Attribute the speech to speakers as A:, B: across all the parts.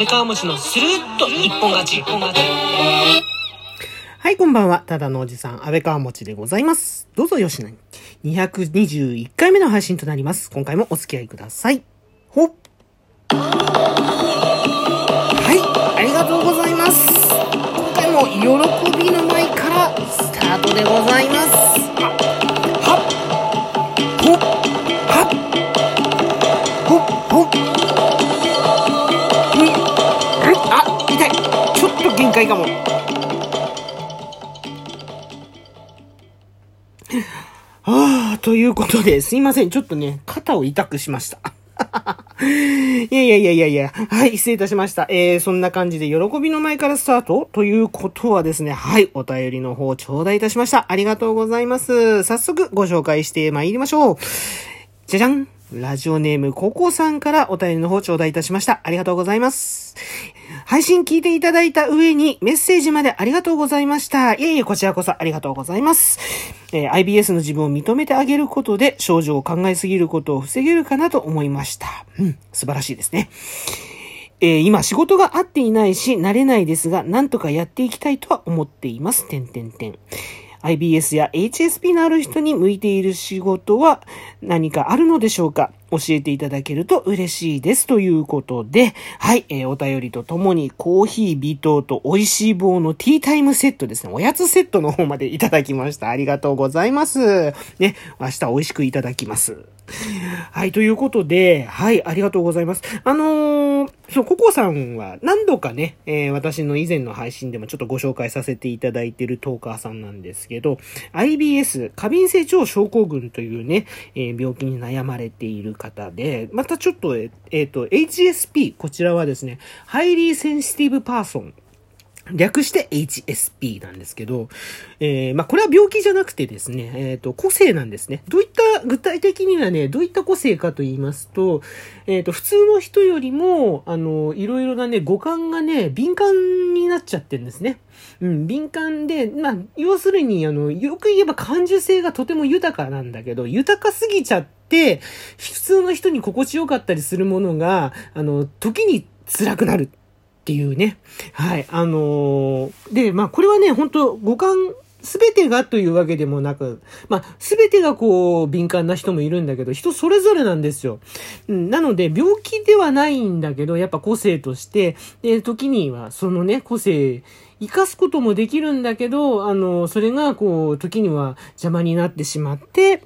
A: 安倍川餅のスルッと一本勝ち。一本勝ち。
B: はい、こんばんは。ただのおじさん、安倍川持でございます。どうぞよしなに。221回目の配信となります。今回もお付き合いください。ほっ。はい、ありがとうございます。今回も喜びの舞からスタートでございます。っと限界かも。ああ、ということで、すいません。ちょっとね、肩を痛くしました。いやいやいやいやいや。はい、失礼いたしました。えー、そんな感じで、喜びの前からスタートということはですね、はい、お便りの方、頂戴いたしました。ありがとうございます。早速、ご紹介して参りましょう。じゃじゃんラジオネーム、ココさんからお便りの方頂戴いたしました。ありがとうございます。配信聞いていただいた上にメッセージまでありがとうございました。いえいえ、こちらこそありがとうございます。えー IBS の自分を認めてあげることで症状を考えすぎることを防げるかなと思いました。うん、素晴らしいですね。えー今仕事が合っていないし慣れないですが、なんとかやっていきたいとは思っています。てんてんてん。IBS や HSP のある人に向いている仕事は何かあるのでしょうか？教えていただけると嬉しいです。ということで、はい、えーお便りとともにコーヒー微糖と美味しい棒のティータイムセットですね。おやつセットの方までいただきました。ありがとうございます。ね、明日美味しくいただきます。はい、ということで、はい、ありがとうございます。あのーそう、ココさんは何度かね、えー私の以前の配信でもちょっとご紹介させていただいているトーカーさんなんですけど、IBS、過敏性腸症候群というね、えー病気に悩まれている方で、またちょっと、えっ、ーと、HSP、こちらはですね、 Highly Sensitive Person 略して HSP なんですけど、えー、まあ、これは病気じゃなくてですね、えっ、と、個性なんですね。どういった、具体的にはね、どういった個性かと言いますと、えっ、と、普通の人よりも、あの、いろいろなね、五感がね、敏感になっちゃってるんですね。うん、敏感で、まあ、要するに、あの、よく言えば感受性がとても豊かなんだけど、豊かすぎちゃって、普通の人に心地よかったりするものが、あの、時に辛くなる。っていうね。はい。あのーで、まあ、これはね、本当五感、すべてがというわけでもなく、まあ、すべてがこう、敏感な人もいるんだけど、人それぞれなんですよ。うん、なので、病気ではないんだけど、やっぱ個性として、で、時にはそのね、個性、生かすこともできるんだけど、あの、それがこう、時には邪魔になってしまって、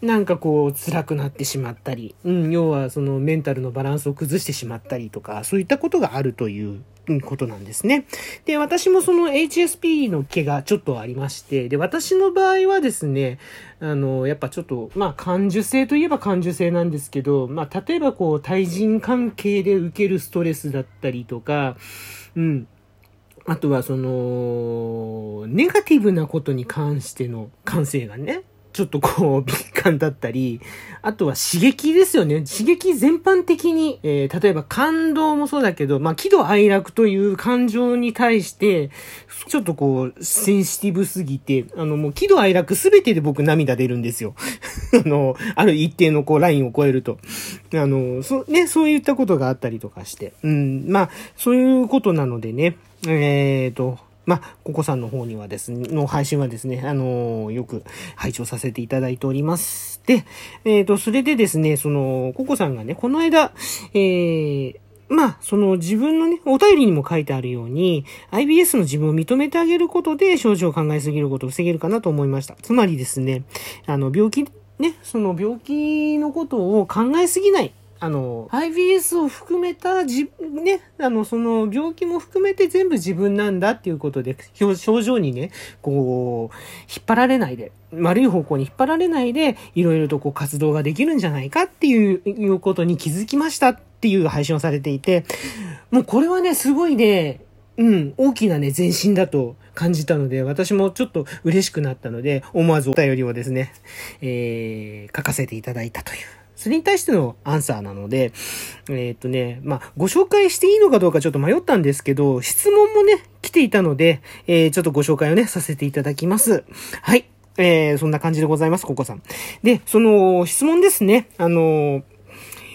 B: なんかこう、辛くなってしまったり、うん、要はそのメンタルのバランスを崩してしまったりとか、そういったことがあるということなんですね。で、私もその HSP の毛がちょっとありまして、で、私の場合はですね、あの、やっぱちょっと、まあ、感受性といえば感受性なんですけど、まあ、例えばこう、対人関係で受けるストレスだったりとか、うん、あとはその、ネガティブなことに関しての感性がね、ちょっとこう、敏感だったり、あとは刺激ですよね。刺激全般的に、えー例えば感動もそうだけど、まあ、喜怒哀楽という感情に対して、ちょっとこう、センシティブすぎて、あの、もう喜怒哀楽すべてで僕涙出るんですよ。あの、ある一定のこう、ラインを超えると。あの、そ、ね、そういったことがあったりとかして。うん、まあ、そういうことなのでね、えーと、まあ、ココさんの方にはですね、の配信はですね、あのーよく拝聴させていただいております。で、えっ、と、それでですね、その、ココさんがね、この間、えー、まあ、その自分のね、お便りにも書いてあるように、IBS の自分を認めてあげることで症状を考えすぎることを防げるかなと思いました。つまりですね、あの、病気、ね、その病気のことを考えすぎない。あの、IBS を含めたじ、ね、あの、その病気も含めて全部自分なんだっていうことで、表症状にね、こう、引っ張られないで、悪い方向に引っ張られないで、いろいろとこう活動ができるんじゃないかっていういうことに気づきましたっていう配信をされていて、もうこれはね、すごいね、うん、大きなね、前進だと感じたので、私もちょっと嬉しくなったので、思わずお便りをですね、えー、書かせていただいたという。それに対してのアンサーなので、えーっとね、まあ、ご紹介していいのかどうかちょっと迷ったんですけど、質問もね、来ていたので、えー、ちょっとご紹介をね、させていただきます。はい。えー、そんな感じでございます、ココさん。で、その、質問ですね。あの、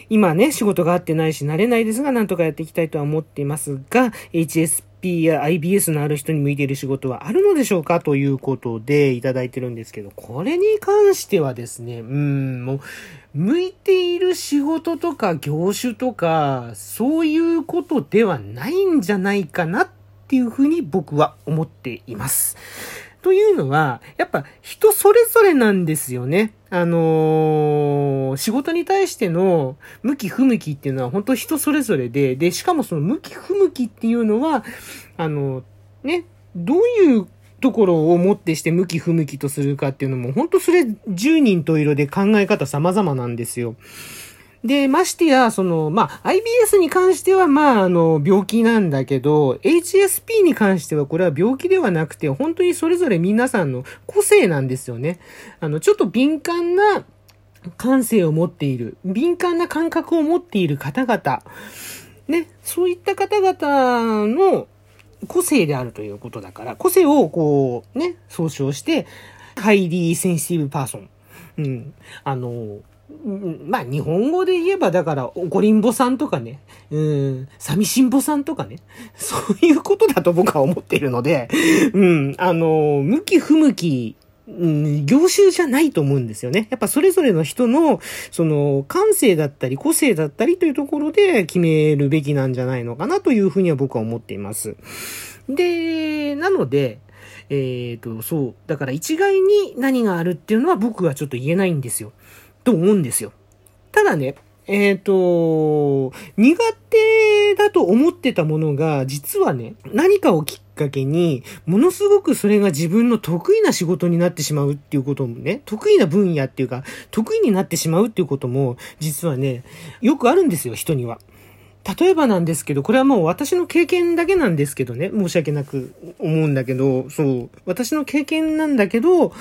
B: 今ね、仕事があってないし慣れないですが、なんとかやっていきたいとは思っていますが、HSP や IBS のある人に向いている仕事はあるのでしょうか？ということでいただいてるんですけど、これに関してはですね、うん、もう、向いている仕事とか業種とか、そういうことではないんじゃないかなっていうふうに僕は思っています。というのは、やっぱ人それぞれなんですよね。あのー、仕事に対しての向き不向きっていうのは本当人それぞれで、で、しかもその向き不向きっていうのは、あの、ね、どういうところをもってして向き不向きとするかっていうのも、本当それ10人と色で考え方様々なんですよ。で、ましてや、その、まあ、IBS に関しては、まあ、あの、病気なんだけど、HSP に関しては、これは病気ではなくて、本当にそれぞれ皆さんの個性なんですよね。あの、ちょっと敏感な感性を持っている、敏感な感覚を持っている方々、ね、そういった方々の個性であるということだから、個性をこう、ね、総称して、 Highly Sensitive Person。うん。あの、まあ、日本語で言えば、だから、おこりんぼさんとかね、うん、寂しんぼさんとかね、そういうことだと僕は思っているので、うん、あの、向き不向き、うん、業種じゃないと思うんですよね。やっぱそれぞれの人の、その、感性だったり、個性だったりというところで決めるべきなんじゃないのかなというふうには僕は思っています。で、なので、えっ、ー、と、そう。だから一概に何があるっていうのは僕はちょっと言えないんですよ。と思うんですよ。ただね、えっ、ー、と、苦手だと思ってたものが、実はね、何かをきっかけに、ものすごくそれが自分の得意な仕事になってしまうっていうこともね、得意な分野っていうか、得意になってしまうっていうことも、実はね、よくあるんですよ、人には。例えばなんですけど、これはもう私の経験だけなんですけどね、申し訳なく思うんだけど、そう、私の経験なんだけど、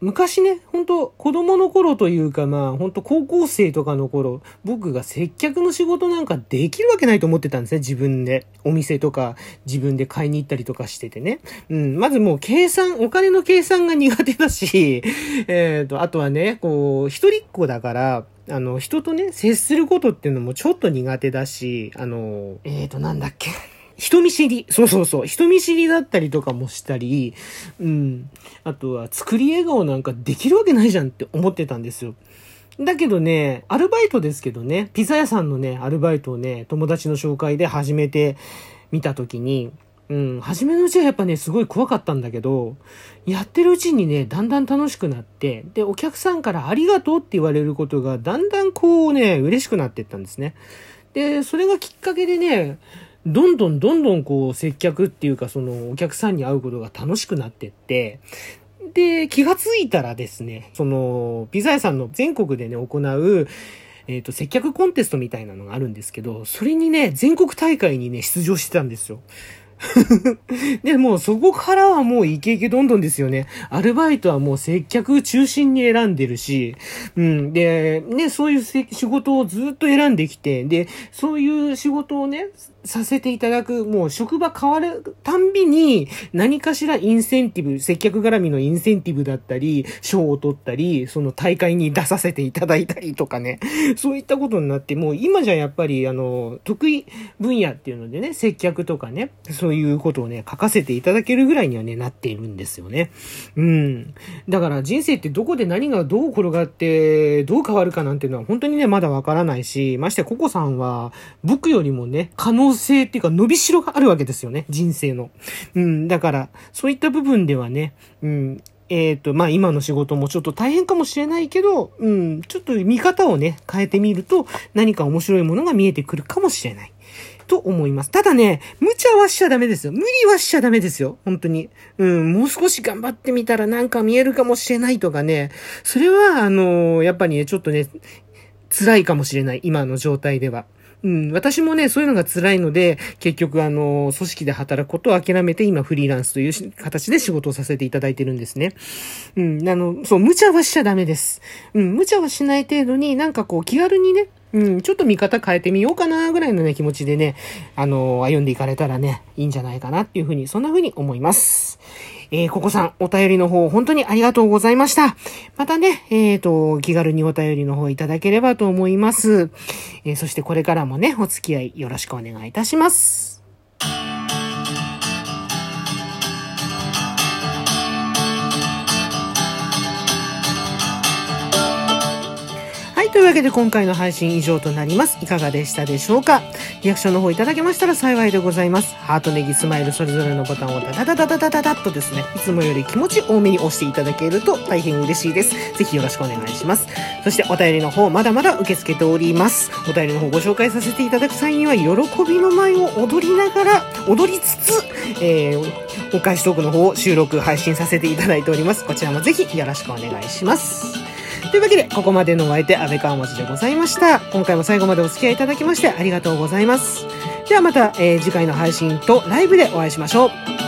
B: 昔ね、本当子供の頃というかまあ、本当高校生とかの頃、僕が接客の仕事なんかできるわけないと思ってたんですね、自分で。お店とか自分で買いに行ったりとかしててね。うん、まずもう計算、お金の計算が苦手だし、えっ、ー、と、あとはね、こう、一人っ子だから、あの、人とね、接することっていうのもちょっと苦手だし、あの、えっ、ー、と、なんだっけ。人見知り。そうそうそう。人見知りだったりとかもしたり、うん。あとは、作り笑顔なんかできるわけないじゃんって思ってたんですよ。だけどね、アルバイトですけどね、ピザ屋さんのね、アルバイトをね、友達の紹介で始めてみたときに、うん、初めのうちはやっぱね、すごい怖かったんだけど、やってるうちにね、だんだん楽しくなって、で、お客さんからありがとうって言われることが、だんだんこうね、嬉しくなっていったんですね。で、それがきっかけでね、どんどんどんどんこう接客っていうかそのお客さんに会うことが楽しくなってって、で、気がついたらですね、その、ピザ屋さんの全国でね、行う、えっ、ー、と、接客コンテストみたいなのがあるんですけど、それにね、全国大会にね、出場してたんですよ。で、もうそこからはもうイケイケどんどんですよね。アルバイトはもう接客中心に選んでるし、うん。で、ね、そういう仕事をずっと選んできて、で、そういう仕事をね、させていただく、もう職場変わるたんびに、何かしらインセンティブ、接客絡みのインセンティブだったり、賞を取ったり、その大会に出させていただいたりとかね、そういったことになって、もう今じゃやっぱり、あの、得意分野っていうのでね、接客とかね、そういうことをね、書かせていただけるぐらいにはね、なっているんですよね。うん。だから人生ってどこで何がどう転がって、どう変わるかなんていうのは本当にね、まだわからないし、ましてココさんは、僕よりもね、可能性っていうか伸びしろがあるわけですよね。人生の。うん、だから、そういった部分ではね、うん、えっ、ー、と、まあ、今の仕事もちょっと大変かもしれないけど、うん、ちょっと見方をね、変えてみると、何か面白いものが見えてくるかもしれない。と思います。ただね、無茶はしちゃダメですよ。無理はしちゃダメですよ。本当に。うん、もう少し頑張ってみたらなんか見えるかもしれないとかね。それは、あのー、やっぱりね、ちょっとね、辛いかもしれない。今の状態では。うん、私もね、そういうのが辛いので、結局あの、組織で働くことを諦めて今フリーランスという形で仕事をさせていただいてるんですね。うん、あの、そう、無茶はしちゃダメです。うん、無茶はしない程度になんかこう気軽にね、うん、ちょっと見方変えてみようかな、ぐらいのね、気持ちでね、あの、歩んでいかれたらね、いいんじゃないかなっていうふうに、そんなふうに思います。えー、ここさん、お便りの方、本当にありがとうございました。またね、えっ、ー、と、気軽にお便りの方いただければと思います。えー、そしてこれからもね、お付き合いよろしくお願いいたします。というわけで今回の配信以上となります。いかがでしたでしょうか？リアクションの方いただけましたら幸いでございます。ハート、ネギ、スマイル、それぞれのボタンをダダダダダダダダッとですね、いつもより気持ち多めに押していただけると大変嬉しいです。ぜひよろしくお願いします。そしてお便りの方まだまだ受け付けております。お便りの方ご紹介させていただく際には、喜びの舞を踊りながら、踊りつつ、えー、お返しトークの方を収録、配信させていただいております。こちらもぜひよろしくお願いします。というわけで、ここまでのお相手、安倍川文字でございました。今回も最後までお付き合いいただきましてありがとうございます。ではまた、えー、次回の配信とライブでお会いしましょう。